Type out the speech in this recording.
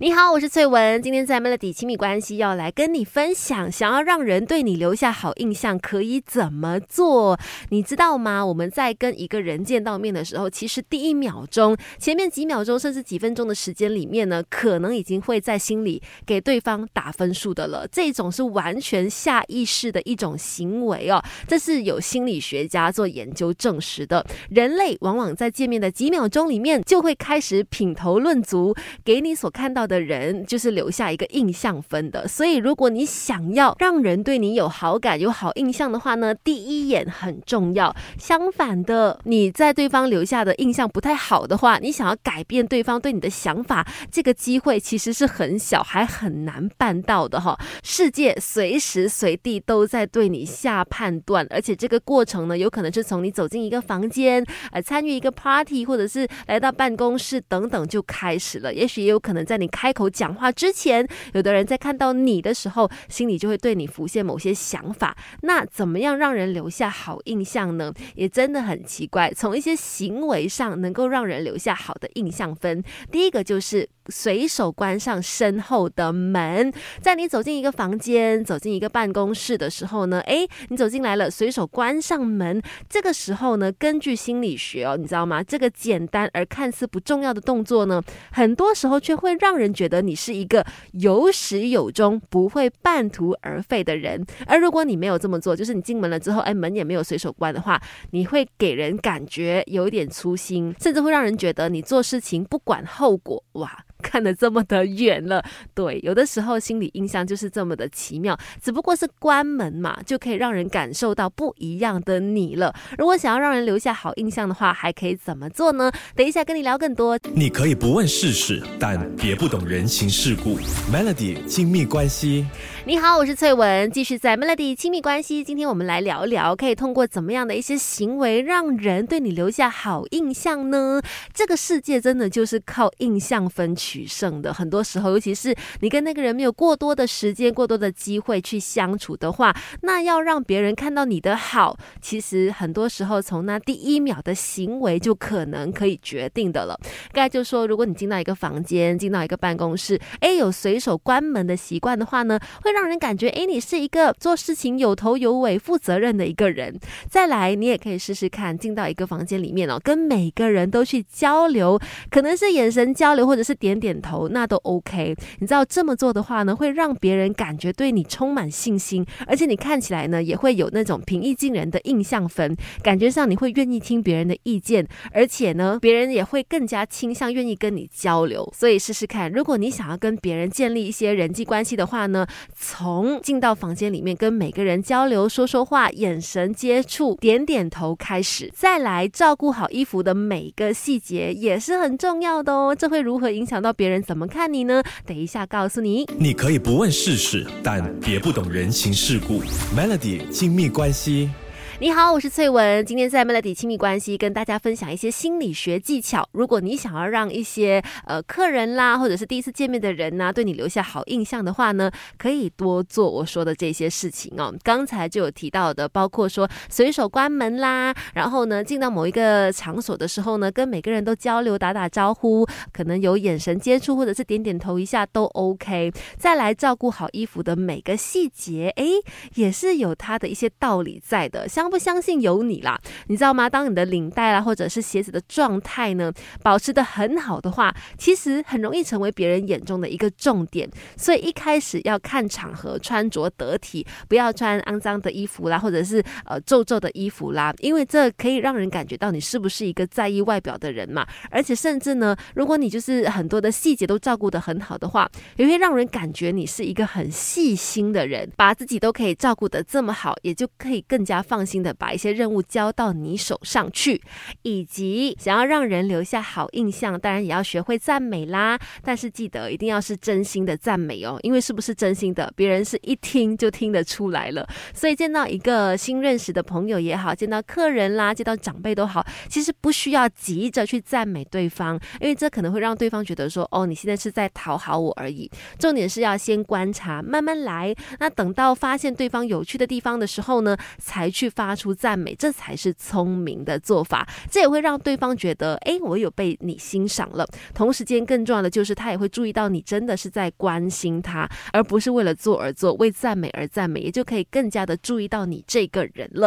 你好，我是翠文。今天在 Melody 亲密关系要来跟你分享，想要让人对你留下好印象，可以怎么做？你知道吗？我们在跟一个人见到面的时候，其实第一秒钟、前面几秒钟，甚至几分钟的时间里面呢，可能已经会在心里给对方打分数的了。这种是完全下意识的一种行为哦，这是有心理学家做研究证实的。人类往往在见面的几秒钟里面，就会开始品头论足，给你所看到。的人就是留下一个印象分的，所以如果你想要让人对你有好感、有好印象的话呢，第一眼很重要。相反的，你在对方留下的印象不太好的话，你想要改变对方对你的想法，这个机会其实是很小，还很难办到的哈。世界随时随地都在对你下判断，而且这个过程呢，有可能是从你走进一个房间，呃，参与一个 party，或者是来到办公室等等就开始了。也许也有可能在你。开口讲话之前，有的人在看到你的时候，心里就会对你浮现某些想法。那怎么样让人留下好印象呢？也真的很奇怪。从一些行为上能够让人留下好的印象分，第一个就是随手关上身后的门。在你走进一个房间、走进一个办公室的时候呢，诶，你走进来了，随手关上门。这个时候呢，根据心理学哦，你知道吗？这个简单而看似不重要的动作呢，很多时候却会让人。觉得你是一个有始有终、不会半途而废的人，而如果你没有这么做，就是你进门了之后，哎，门也没有随手关的话，你会给人感觉有一点粗心，甚至会让人觉得你做事情不管后果，哇！看得这么的远了，对，有的时候心理印象就是这么的奇妙，只不过是关门嘛，就可以让人感受到不一样的你了。如果想要让人留下好印象的话，还可以怎么做呢？等一下跟你聊更多。你可以不问世事，但别不懂人情世故。Melody 亲密关系，你好，我是翠文，继续在 Melody 亲密关系。今天我们来聊一聊，可以通过怎么样的一些行为，让人对你留下好印象呢？这个世界真的就是靠印象分区。取胜的，很多时候，尤其是你跟那个人没有过多的时间、过多的机会去相处的话，那要让别人看到你的好，其实很多时候从那第一秒的行为就可能可以决定的了。刚才就说，如果你进到一个房间、进到一个办公室，哎，有随手关门的习惯的话呢，会让人感觉，哎，你是一个做事情有头有尾、负责任的一个人。再来，你也可以试试看，进到一个房间里面哦，跟每个人都去交流，可能是眼神交流，或者是点。点头那都 OK，你知道这么做的话呢，会让别人感觉对你充满信心，而且你看起来呢也会有那种平易近人的印象分，感觉上你会愿意听别人的意见，而且呢别人也会更加倾向愿意跟你交流。所以试试看，如果你想要跟别人建立一些人际关系的话呢，从进到房间里面跟每个人交流、说说话、眼神接触、点点头开始，再来照顾好衣服的每个细节也是很重要的哦。这会如何影响到？别人怎么看你呢？等一下告诉你。你可以不问世事，但别不懂人情世故。Melody 亲密关系。你好，我是翠文。今天在 Melody 亲密关系跟大家分享一些心理学技巧。如果你想要让一些呃客人啦，或者是第一次见面的人呐，对你留下好印象的话呢，可以多做我说的这些事情哦。刚才就有提到的，包括说随手关门啦，然后呢进到某一个场所的时候呢，跟每个人都交流打打招呼，可能有眼神接触或者是点点头一下都 OK。再来照顾好衣服的每个细节，诶，也是有它的一些道理在的，像不相信有你啦，你知道吗？当你的领带啦，或者是鞋子的状态呢，保持的很好的话，其实很容易成为别人眼中的一个重点。所以一开始要看场合，穿着得体，不要穿肮脏的衣服啦，或者是呃皱皱的衣服啦，因为这可以让人感觉到你是不是一个在意外表的人嘛。而且甚至呢，如果你就是很多的细节都照顾的很好的话，也会让人感觉你是一个很细心的人，把自己都可以照顾的这么好，也就可以更加放心的把一些任务交到你手上去，以及想要让人留下好印象，当然也要学会赞美啦。但是记得一定要是真心的赞美哦，因为是不是真心的，别人是一听就听得出来了。所以见到一个新认识的朋友也好，见到客人啦，见到长辈都好，其实不需要急着去赞美对方，因为这可能会让对方觉得说，哦，你现在是在讨好我而已。重点是要先观察，慢慢来。那等到发现对方有趣的地方的时候呢，才去发。发出赞美，这才是聪明的做法。这也会让对方觉得，哎，我有被你欣赏了。同时间更重要的就是，他也会注意到你真的是在关心他，而不是为了做而做，为赞美而赞美，也就可以更加的注意到你这个人了。